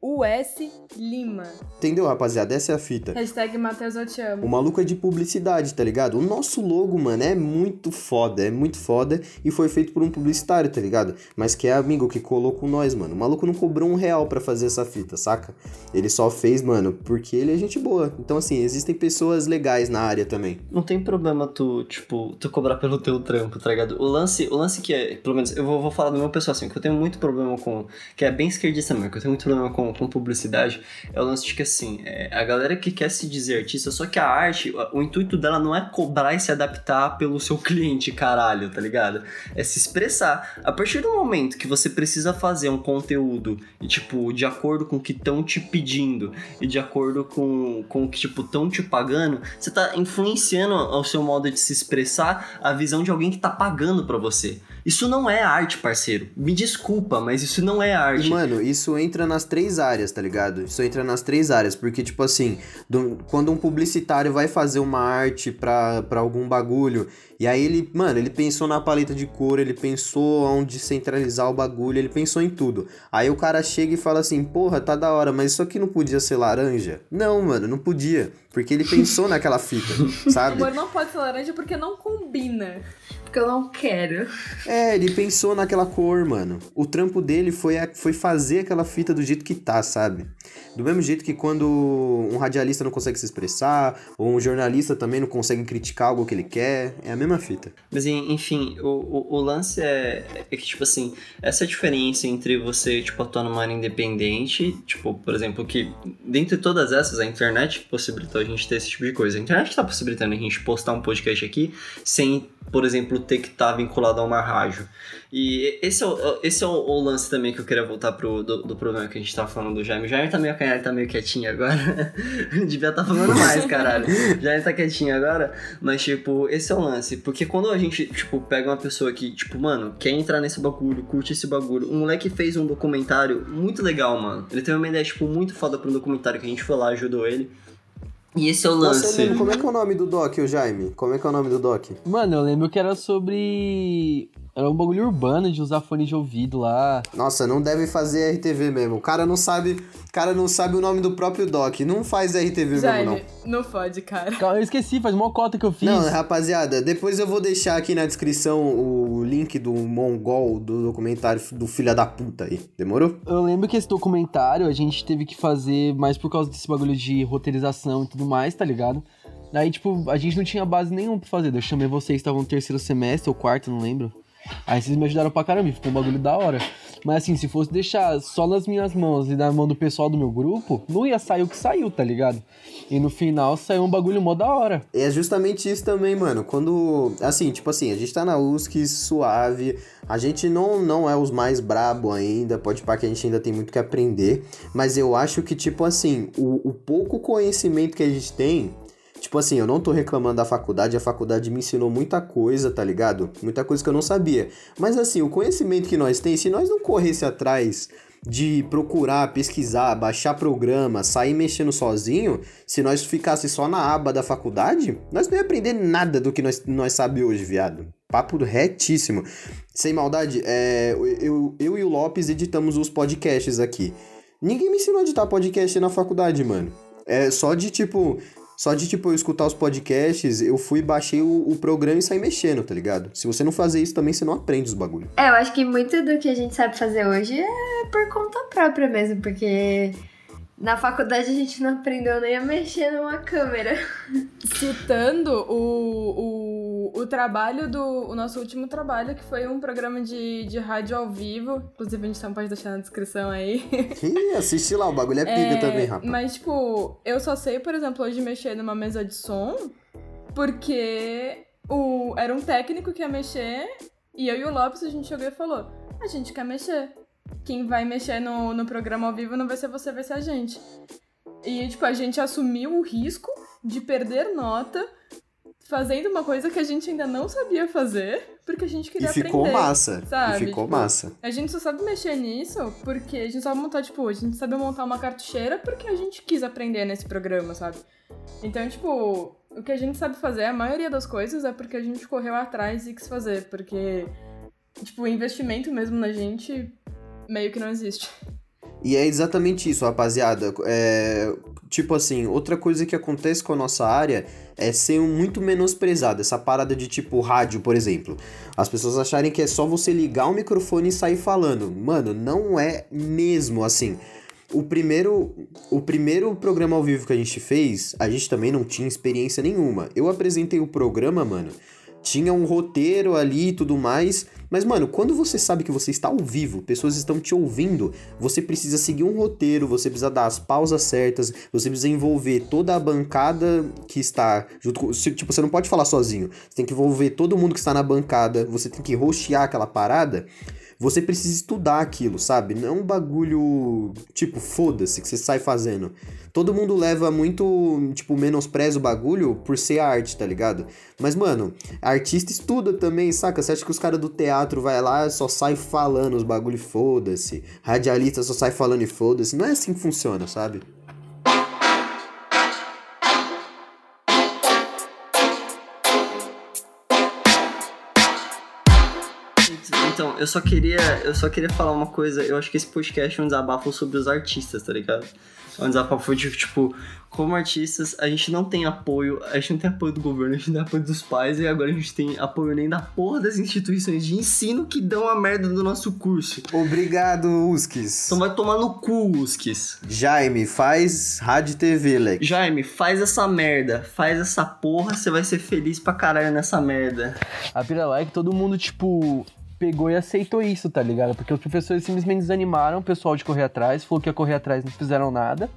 MXTHEUS Lima. Entendeu, rapaziada? Essa é a fita. Hashtag Matheus eu te O amo. maluco é de publicidade, tá ligado? O nosso logo, mano, é muito foda, é muito foda e foi feito por um publicitário, tá ligado? Mas que é amigo que colou com nós, mano. O maluco não cobrou um real pra fazer essa fita, saca? Ele só fez, mano, porque ele é gente boa. Então, assim, existem pessoas legais na área também. Não tem problema tu, tipo, tu cobrar pelo teu trampo, tá ligado? O lance, o lance que é, pelo menos, eu vou, vou falar do meu pessoal assim, que eu tenho muito problema com, que é bem esquerdista mesmo, que eu tenho muito problema com, com publicidade, é o lance de que assim, é, a galera que quer se dizer artista, só que a arte, o, o intuito dela não é cobrar e se adaptar pelo seu cliente, caralho, tá ligado? É se expressar. A partir do momento que você precisa fazer um conteúdo, e, tipo, de acordo com o que estão te pedindo, e de acordo com, com o que, tipo, estão te pagando, você tá influenciando o seu modo de se expressar a visão de alguém que tá pagando pra você. Isso não é arte, parceiro. Me desculpa, mas isso não é E, arte. mano, isso entra nas três áreas, tá ligado? Isso entra nas três áreas, porque, tipo assim, do- quando um publicitário vai fazer uma arte pra, pra algum bagulho, e aí ele, mano, ele pensou na paleta de cor, ele pensou onde centralizar o bagulho, ele pensou em tudo. Aí o cara chega e fala assim, porra, tá da hora, mas isso aqui não podia ser laranja? Não, mano, não podia, porque ele pensou naquela fita, sabe? Amor, não pode ser laranja porque não combina. Porque eu não quero. É, ele pensou naquela cor, mano. O trampo dele foi, foi fazer aquela fita do jeito que tá, sabe? Do mesmo jeito que quando um radialista não consegue se expressar, ou um jornalista também não consegue criticar algo que ele quer, é a mesma fita. Mas enfim, o, o, o lance é, é, que, tipo assim, essa diferença entre você, tipo, atuar numa área independente, tipo, por exemplo, que dentre todas essas, a internet possibilitou a gente ter esse tipo de coisa. A internet tá possibilitando a gente postar um podcast aqui sem, por exemplo, ter que estar tá vinculado a uma rádio. E esse é, o, esse é o, o, lance também que eu queria voltar pro do, do, problema que a gente tava falando do Jaime. O Jaime tá meio, tá meio quietinho agora. Devia estar tá falando mais, caralho. O Jaime tá quietinho agora. Mas, tipo, esse é o lance. Porque quando a gente, tipo, pega uma pessoa que, tipo, mano, quer entrar nesse bagulho, curte esse bagulho. Um moleque fez um documentário muito legal, mano. Ele teve uma ideia, tipo, muito foda pra um documentário que a gente foi lá, ajudou ele. E esse é o lance. Você lembra, como é que é o nome do Doc, o Jaime? Como é que é o nome do Doc? Mano, eu lembro que era sobre era um bagulho urbano de usar fone de ouvido lá. Nossa, não deve fazer RTV mesmo. O cara não sabe, cara não sabe o nome do próprio doc. Não faz RTV Jaime, mesmo, não. Não fode, cara. Eu esqueci, faz uma cota que eu fiz. Não, rapaziada, depois eu vou deixar aqui na descrição o link do mongol do documentário do filho da puta aí. Demorou? Eu lembro que esse documentário a gente teve que fazer mais por causa desse bagulho de roteirização e tudo mais, tá ligado? Daí, tipo, a gente não tinha base nenhuma pra fazer. Eu chamei vocês que estavam no terceiro semestre ou quarto, não lembro. Aí vocês me ajudaram pra caramba, ficou um bagulho da hora. Mas assim, se fosse deixar só nas minhas mãos e na mão do pessoal do meu grupo, não ia sair o que saiu, tá ligado? E no final saiu um bagulho mó da hora. É justamente isso também, mano. Quando. Assim, tipo assim, a gente tá na USC suave. A gente não, não é os mais brabo ainda. Pode parar que a gente ainda tem muito que aprender. Mas eu acho que, tipo assim, o, o pouco conhecimento que a gente tem Tipo assim, eu não tô reclamando da faculdade, a faculdade me ensinou muita coisa, tá ligado? Muita coisa que eu não sabia. Mas assim, o conhecimento que nós tem, se nós não corresse atrás de procurar, pesquisar, baixar programa, sair mexendo sozinho, se nós ficasse só na aba da faculdade, nós não ia aprender nada do que nós, nós sabe hoje, viado. Papo retíssimo. Sem maldade, é, eu, eu e o Lopes editamos os podcasts aqui. Ninguém me ensinou a editar podcast na faculdade, mano. É só de tipo, só de, tipo, eu escutar os podcasts, eu fui, baixei o, o, programa e saí mexendo, tá ligado? Se você não fazer isso também, você não aprende os bagulhos. É, eu acho que muito do que a gente sabe fazer hoje é por conta própria mesmo, porque na faculdade a gente não aprendeu nem a mexer numa câmera. Citando o, o, o trabalho do. O nosso último trabalho, que foi um programa de, de rádio ao vivo. Inclusive, a gente também pode deixar na descrição aí. Ih, assiste lá, o bagulho é pica é, também, rapaz. Mas, tipo, eu só sei, por exemplo, hoje mexer numa mesa de som, porque o, era um técnico que ia mexer, e eu e o Lopes a gente chegou e falou: a gente quer mexer quem vai mexer no, no programa ao vivo não vai ser você, vai ser a gente. E, tipo, a gente assumiu o risco de perder nota fazendo uma coisa que a gente ainda não sabia fazer, porque a gente queria e ficou aprender, massa. Sabe? E ficou tipo, massa. A gente só sabe mexer nisso porque a gente sabe montar, tipo, a gente sabe montar uma cartucheira porque a gente quis aprender nesse programa, sabe? Então, tipo, o que a gente sabe fazer, a maioria das coisas é porque a gente correu atrás e quis fazer, porque, tipo, o investimento mesmo na gente meio que não existe. E é exatamente isso, rapaziada. É, tipo assim, outra coisa que acontece com a nossa área é ser muito menosprezada. Essa parada de tipo rádio, por exemplo. As pessoas acharem que é só você ligar o microfone e sair falando. Mano, não é mesmo assim. O primeiro, o primeiro programa ao vivo que a gente fez, a gente também não tinha experiência nenhuma. Eu apresentei o programa, mano tinha um roteiro ali e tudo mais. Mas, mano, quando você sabe que você está ao vivo, pessoas estão te ouvindo, você precisa seguir um roteiro, você precisa dar as pausas certas, você precisa envolver toda a bancada que está junto com. Tipo, você não pode falar sozinho. Você tem que envolver todo mundo que está na bancada, você tem que rostear aquela parada você precisa estudar aquilo, sabe? Não é um bagulho, tipo, foda-se, que você sai fazendo. Todo mundo leva muito, tipo, menospreza o bagulho por ser arte, tá ligado? Mas, mano, artista estuda também, saca? Você acha que os caras do teatro vai lá só sai falando os bagulho foda-se? Radialista só sai falando e foda-se? Não é assim que funciona, sabe? Eu só queria, eu só queria falar uma coisa. Eu acho que esse podcast é um desabafo sobre os artistas, tá ligado? É um desabafo de, tipo, como artistas, a gente não tem apoio, a gente não tem apoio do governo, a gente não tem apoio dos pais, e agora a gente tem apoio nem da porra das instituições de ensino que dão a merda do nosso curso. Obrigado, Uskis. Então vai tomar no cu, Uskis. Jaime, faz rádio e TV, Leque. Jaime, faz essa merda, faz essa porra, você vai ser feliz pra caralho nessa merda. A pira lá é que todo mundo, tipo, pegou e aceitou isso, tá ligado? Porque os professores simplesmente desanimaram o pessoal de correr atrás, falou que ia correr atrás, não fizeram nada.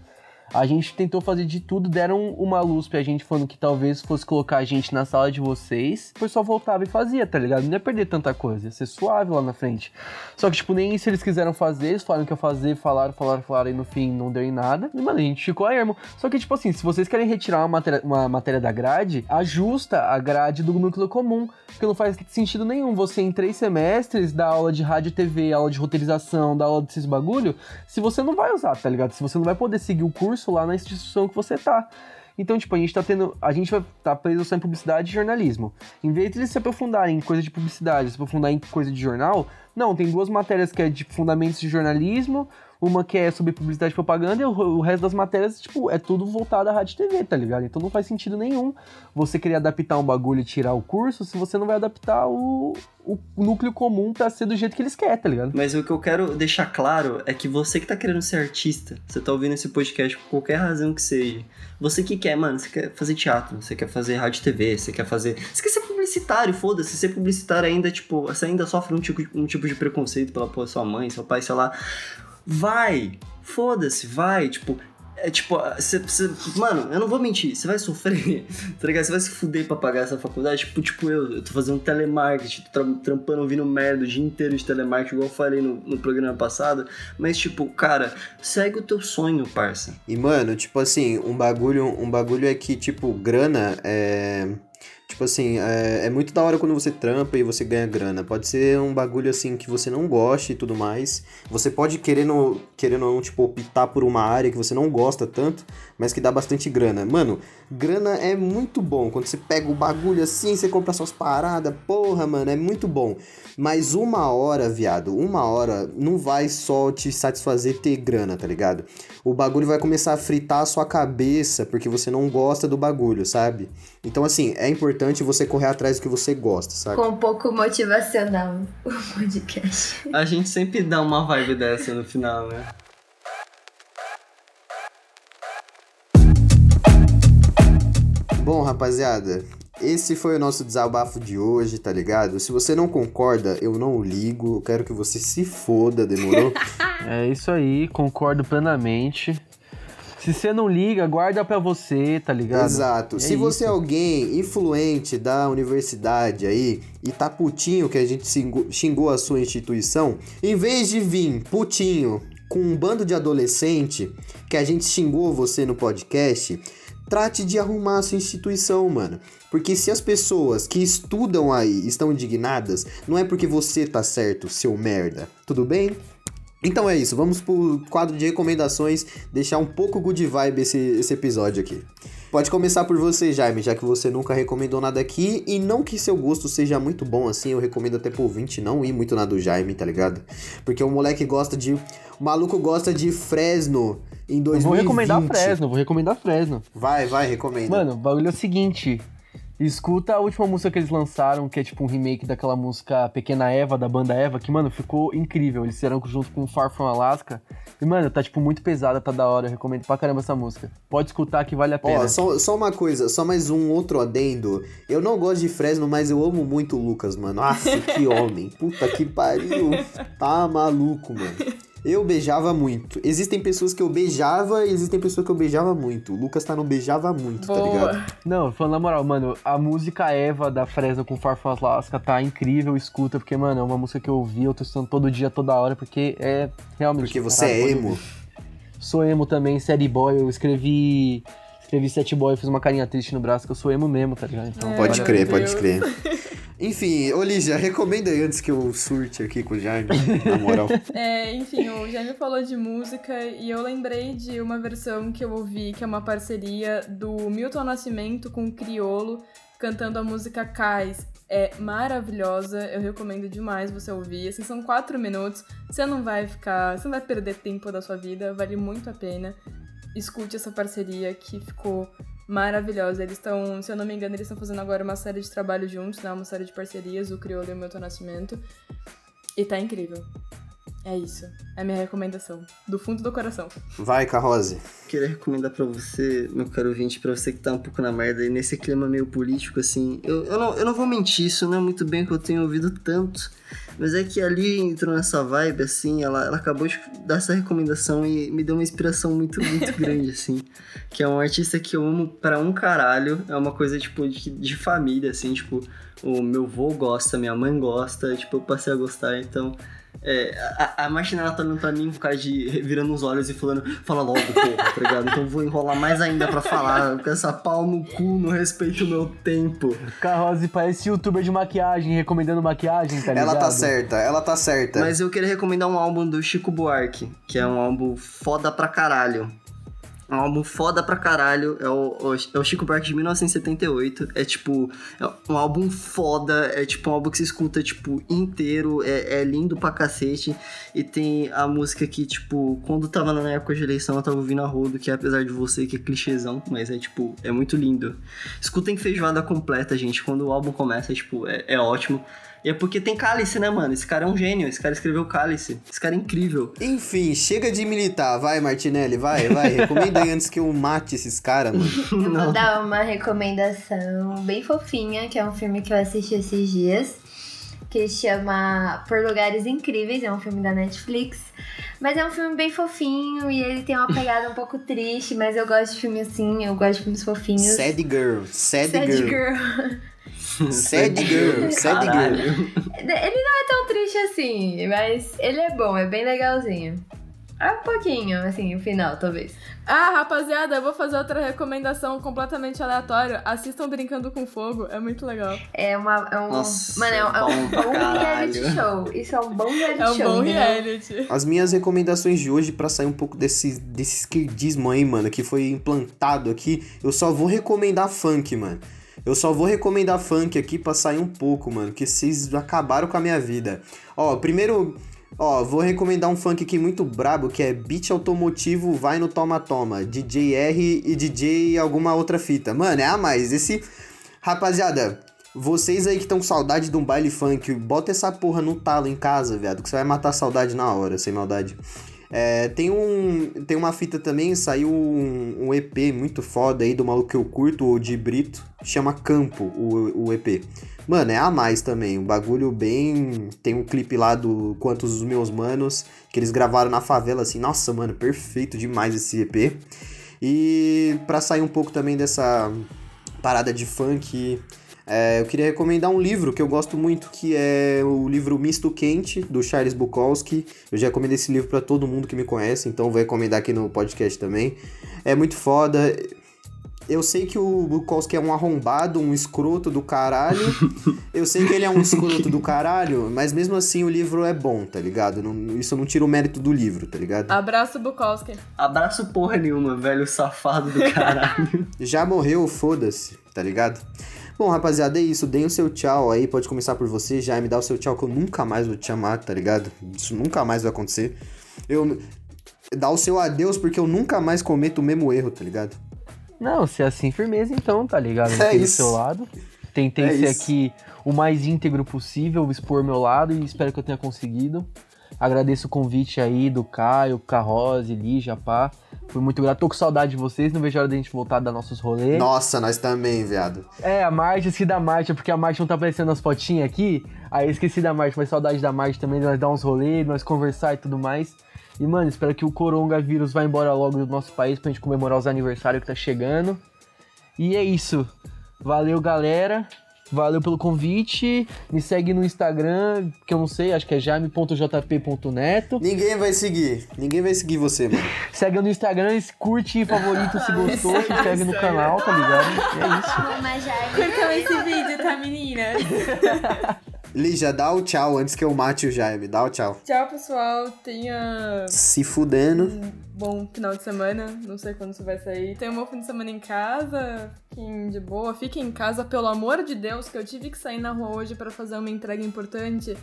A gente tentou fazer de tudo, deram uma luz pra gente falando que talvez fosse colocar a gente na sala de vocês. O pessoal voltava e fazia, tá ligado? Não ia perder tanta coisa, ia ser suave lá na frente. Só que, tipo, nem isso eles quiseram fazer, eles falaram que ia fazer, falaram, falaram, falaram, e no fim não deu em nada. E, mano, a gente ficou a ermo. Só que, tipo assim, se vocês querem retirar uma matéria, uma matéria da grade, ajusta a grade do núcleo comum. Porque não faz sentido nenhum você, em três semestres, dar aula de rádio e TV, aula de roteirização, dar aula desses bagulho, se você não vai usar, tá ligado? Se você não vai poder seguir o curso lá na instituição que você tá. Então, tipo, a gente tá tendo. A gente vai tá preso só em publicidade e jornalismo. Em vez de eles se aprofundarem em coisa de publicidade, se aprofundar em coisa de jornal, não, tem duas matérias que é de fundamentos de jornalismo, uma que é sobre publicidade e propaganda, e o, o resto das matérias, tipo, é tudo voltado à rádio e TV, tá ligado? Então não faz sentido nenhum você querer adaptar um bagulho e tirar o curso se você não vai adaptar o, o núcleo comum pra ser do jeito que eles querem, tá ligado? Mas o que eu quero deixar claro é que você que tá querendo ser artista, você tá ouvindo esse podcast por qualquer razão que seja. Você que quer, mano, você quer fazer teatro, você quer fazer rádio e TV, você quer fazer. Você quer ser publicitário, foda-se. Ser publicitário ainda, tipo, você ainda sofre um tipo, um tipo de preconceito pela sua mãe, seu pai, sei lá. Vai! Foda-se, vai! Tipo, é tipo, você, você, mano, eu não vou mentir, você vai sofrer, tá ligado? Você vai se fuder pra pagar essa faculdade, tipo, tipo eu, eu tô fazendo telemarketing, tô trampando, ouvindo merda o dia inteiro de telemarketing, igual eu falei no, no programa passado, mas tipo, cara, segue o teu sonho, parça. E, mano, tipo assim, um bagulho, um bagulho é que, tipo, grana é Tipo assim, é, é, muito da hora quando você trampa e você ganha grana. Pode ser um bagulho assim que você não goste e tudo mais. Você pode querendo, querendo não, tipo, optar por uma área que você não gosta tanto, mas que dá bastante grana. Mano, grana é muito bom. Quando você pega o bagulho assim, você compra suas paradas, porra, mano, é muito bom. Mas uma hora, viado, uma hora não vai só te satisfazer ter grana, tá ligado? O bagulho vai começar a fritar a sua cabeça porque você não gosta do bagulho, sabe? Então, assim, é importante você correr atrás do que você gosta, sabe? Com um pouco motivacional o podcast. A gente sempre dá uma vibe dessa no final, né? Bom, rapaziada, esse foi o nosso desabafo de hoje, tá ligado? Se você não concorda, eu não ligo. Eu quero que você se foda, demorou? é isso aí, concordo plenamente. Se você não liga, guarda pra você, tá ligado? Exato. É Se isso. você é alguém influente da universidade aí e tá putinho que a gente xingou a sua instituição, em vez de vir putinho com um bando de adolescente que a gente xingou você no podcast, trate de arrumar a sua instituição, mano. Porque se as pessoas que estudam aí estão indignadas, não é porque você tá certo, seu merda. Tudo bem? Então é isso, vamos pro quadro de recomendações, deixar um pouco good vibe esse, esse episódio aqui. Pode começar por você, Jaime, já que você nunca recomendou nada aqui, e não que seu gosto seja muito bom assim, eu recomendo até pro ouvinte não ir muito na do Jaime, tá ligado? Porque o moleque gosta de. O maluco gosta de Fresno em 2020. vou recomendar Fresno, vou recomendar Fresno. Vai, vai, recomenda. Mano, o bagulho é o seguinte: Escuta a última música que eles lançaram, que é tipo um remake daquela música Pequena Eva, da banda Eva, que, mano, ficou incrível. Eles fizeram junto com Far From Alaska. E, mano, tá, tipo, muito pesada, tá da hora. Eu recomendo pra caramba essa música. Pode escutar que vale a pena. Ó, só, só uma coisa, só mais um outro adendo. Eu não gosto de Fresno, mas eu amo muito o Lucas, mano. Nossa, que homem. Puta que pariu. Tá maluco, mano. Eu beijava muito. Existem pessoas que eu beijava e existem pessoas que eu beijava muito. O Lucas tá no beijava muito, tá Boa. tá ligado? Não, falando na moral, mano, a música Eva da Fresno com Farfãs Lasca tá incrível, escuta, porque, mano, é uma música que eu ouvi, eu tô escutando todo dia, toda hora, porque é realmente. Porque você caralho, é emo. Sou emo também, série boy, eu escrevi. Escrevi Set Boy, fiz uma carinha triste no braço, que eu sou emo mesmo, tá ligado? Então, é, pode crer, pode crer. Enfim, ô Lígia, recomenda aí antes que eu surte aqui com o Jaime, na moral. É, enfim, o Jaime falou de música e eu lembrei de uma versão que eu ouvi, que é uma parceria do Milton Nascimento com o Criolo, cantando a música Cais. É maravilhosa, eu recomendo demais você ouvir. Assim, são quatro minutos, você não vai ficar. Você não vai perder tempo da sua vida, vale muito a pena. Escute essa parceria que ficou maravilhosa. Eles estão, se eu não me engano, eles estão fazendo agora uma série de trabalho juntos, né? Uma série de parcerias, o Crioulo e o Milton Nascimento. E tá incrível. É isso. É a minha recomendação. Do fundo do coração. Vai, Carrose. Queria recomendar pra você, meu caro ouvinte, pra você que tá um pouco na merda e nesse clima meio político, assim. Eu, eu, não, eu não vou mentir, isso não é muito bem que eu tenho ouvido tanto. Mas é que ali entrou nessa vibe, assim, ela, ela acabou de dar essa recomendação e me deu uma inspiração muito, muito grande, assim. Que é um artista que eu amo pra um caralho. É uma coisa, tipo, de, de família, assim, tipo, o meu vô gosta, minha mãe gosta, tipo, eu passei a gostar, então. É, a, a Martina ela tá olhando pra mim com cara de virando os olhos e falando, fala logo, porra, tá ligado? Então vou enrolar mais ainda pra falar, com essa pau no cu, não respeito o meu tempo. Carrose parece youtuber de maquiagem, recomendando maquiagem, tá ligado? Ela tá certa, ela tá certa. Mas eu queria recomendar um álbum do Chico Buarque, que é um álbum foda pra caralho. Um álbum foda pra caralho. É o, é o Chico Buarque de 1978. É tipo, é um álbum foda. É tipo um álbum que se escuta, tipo, inteiro. É, é lindo pra cacete. E tem a música que, tipo, quando tava na época de eleição, eu tava ouvindo a rodo, que é apesar de você, que é clichêzão, mas é tipo, é muito lindo. Escutem feijoada completa, gente. Quando o álbum começa, é, tipo, é, é ótimo. E é porque tem cálice, né, mano? Esse cara é um gênio. Esse cara escreveu cálice. Esse cara é incrível. Enfim, chega de militar. Vai, Martinelli, vai, vai. Recomenda aí antes que eu mate esses caras, mano. Eu vou dar uma recomendação bem fofinha, que é um filme que eu assisti esses dias, que chama Por Lugares Incríveis, é um filme da Netflix. Mas é um filme bem fofinho e ele tem uma pegada um pouco triste, mas eu gosto de filme assim, eu gosto de filmes fofinhos. Sad girl, sad, Sad girl. girl. Sad girl, sad girl. Ele não é tão triste assim, mas ele é bom, é bem legalzinho. É um pouquinho, assim, o final, talvez. Ah, rapaziada, eu vou fazer outra recomendação completamente aleatória. Assistam Brincando com Fogo, é muito legal. É uma. É um, Nossa, mano, é um, é um bom reality show. Isso é um bom reality É um show. bom entendeu? reality. As minhas recomendações de hoje, pra sair um pouco desse, desse esquerdismo aí, mano, que foi implantado aqui, eu só vou recomendar funk, mano. Eu só vou recomendar funk aqui pra sair um pouco, mano, que vocês acabaram com a minha vida. Ó, primeiro, ó, vou recomendar um funk aqui muito brabo, que é Beat Automotivo Vai no Toma Toma, DJ R e DJ alguma outra fita. Mano, é a mais. Esse. Rapaziada, vocês aí que estão com saudade de um baile funk, bota essa porra no talo em casa, viado, que você vai matar a saudade na hora, sem maldade. É, tem, um, tem uma fita também, saiu um, um EP muito foda aí do maluco que eu curto, o de Brito, chama Campo, o, o EP. Mano, é a mais também, um bagulho bem. Tem um clipe lá do Quantos os Meus Manos, que eles gravaram na favela, assim, nossa, mano, perfeito demais esse EP. E pra sair um pouco também dessa parada de funk, é, eu queria recomendar um livro que eu gosto muito, que é o livro Misto Quente, do Charles Bukowski. Eu já recomendei esse livro pra todo mundo que me conhece, então vou recomendar aqui no podcast também. É muito foda. Eu sei que o Bukowski é um arrombado, um escroto do caralho. Eu sei que ele é um escroto do caralho, mas mesmo assim o livro é bom, tá ligado? Não- isso não tira o mérito do livro, tá ligado? Abraço, Bukowski. Abraço porra nenhuma, velho safado do caralho. Já morreu, foda-se, tá ligado? Bom, rapaziada, é isso. Deem o seu tchau aí. Pode começar por você. Já me dá o seu tchau que eu nunca mais vou te chamar, tá ligado? Isso nunca mais vai acontecer. Eu. Dá o seu adeus porque eu nunca mais cometo o mesmo erro, tá ligado? Não, se é assim, firmeza então, tá ligado? É Aqui do isso. seu lado. Tentei É ser isso. aqui o mais íntegro possível, expor meu lado e espero que eu tenha conseguido. Agradeço o convite aí do Caio, Carrose, Lígia, pá. Fui muito grato. Tô com saudade de vocês, não vejo a hora da gente voltar a dar nossos rolês. Nossa, nós também, viado. É, a Marte, esqueci da Marte, porque a Marte não tá aparecendo nas fotinhas aqui. Aí eu esqueci da Marte, mas saudade da Marte também, de nós dar uns rolês, nós conversar e tudo mais. E, mano, espero que o coronavírus vá embora logo do nosso país pra gente comemorar os aniversários que tá chegando. E é isso. Valeu, galera. Valeu pelo convite. Me segue no Instagram, que eu não sei, acho que é jaime.jp.neto. Ninguém vai seguir. Ninguém vai seguir você, mano. Segue no Instagram, curte, favorito se gostou, se inscreve no canal, tá ligado? E é isso. Já Curtam esse vídeo, tá, meninas? Lígia, dá o tchau antes que eu mate o Jaime. Dá o tchau. Tchau, pessoal. Tenha Se fudendo. Bom final de semana. Não sei quando isso vai sair. Tenha um bom fim de semana em casa. Fiquem de boa. Fiquem em casa, pelo amor de Deus, que eu tive que sair na rua hoje para fazer uma entrega importante.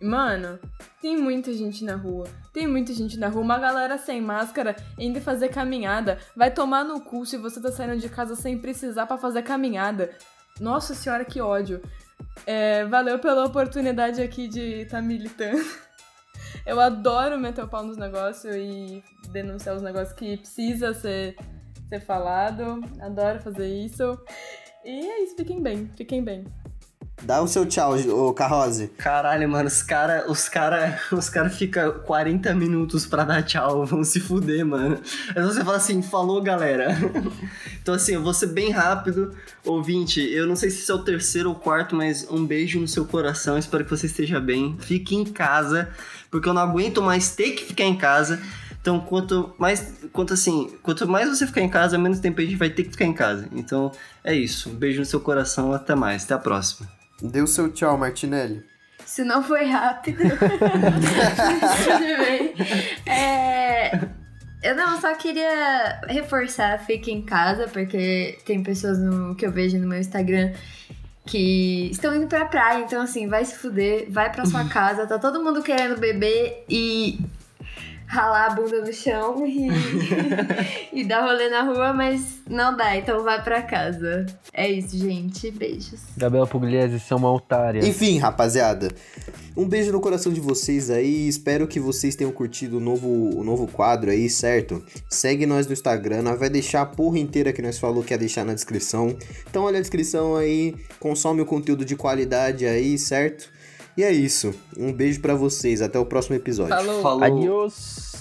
Mano, tem muita gente na rua. Tem muita gente na rua. Uma galera sem máscara indo fazer caminhada. Vai tomar no cu se você tá saindo de casa sem precisar para fazer caminhada. Nossa senhora, que ódio. É, valeu pela oportunidade aqui de estar tá militando. Eu adoro meter o pau nos negócios e denunciar os negócios que precisa ser, ser falado. Adoro fazer isso. E é isso, fiquem bem, fiquem bem. Dá o seu tchau, ô Carrose. Caralho, mano, os cara, os cara, os cara fica 40 minutos pra dar tchau, vão se fuder, mano. Aí você fala assim, falou, galera. então assim, eu vou ser bem rápido. Ouvinte, eu não sei se isso é o terceiro ou quarto, mas um beijo no seu coração, espero que você esteja bem. Fique em casa, porque eu não aguento mais ter que ficar em casa. Então, quanto mais, quanto assim, quanto mais você ficar em casa, menos tempo a gente vai ter que ficar em casa. Então, é isso. Um beijo no seu coração, até mais, até a próxima. Dê o seu tchau, Martinelli. Se não foi rápido. é, eu não, só queria reforçar, fique em casa, porque tem pessoas no, que eu vejo no meu Instagram que estão indo pra praia, então assim, vai se fuder, vai pra sua casa, tá todo mundo querendo beber e ralar a bunda no chão e, e dar rolê na rua, mas não dá, então vai pra casa. É isso, gente. Beijos. Gabriela Pugliese, são uma otária. Enfim, rapaziada. Um beijo no coração de vocês aí. Espero que vocês tenham curtido o novo, o novo quadro aí, certo? Segue nós no Instagram. Nós vai deixar a porra inteira que nós falou que ia deixar na descrição. Então olha a descrição aí. Consome o conteúdo de qualidade aí, certo? E é isso. Um beijo para vocês. Até o próximo episódio. Falou. Falou. Adiós.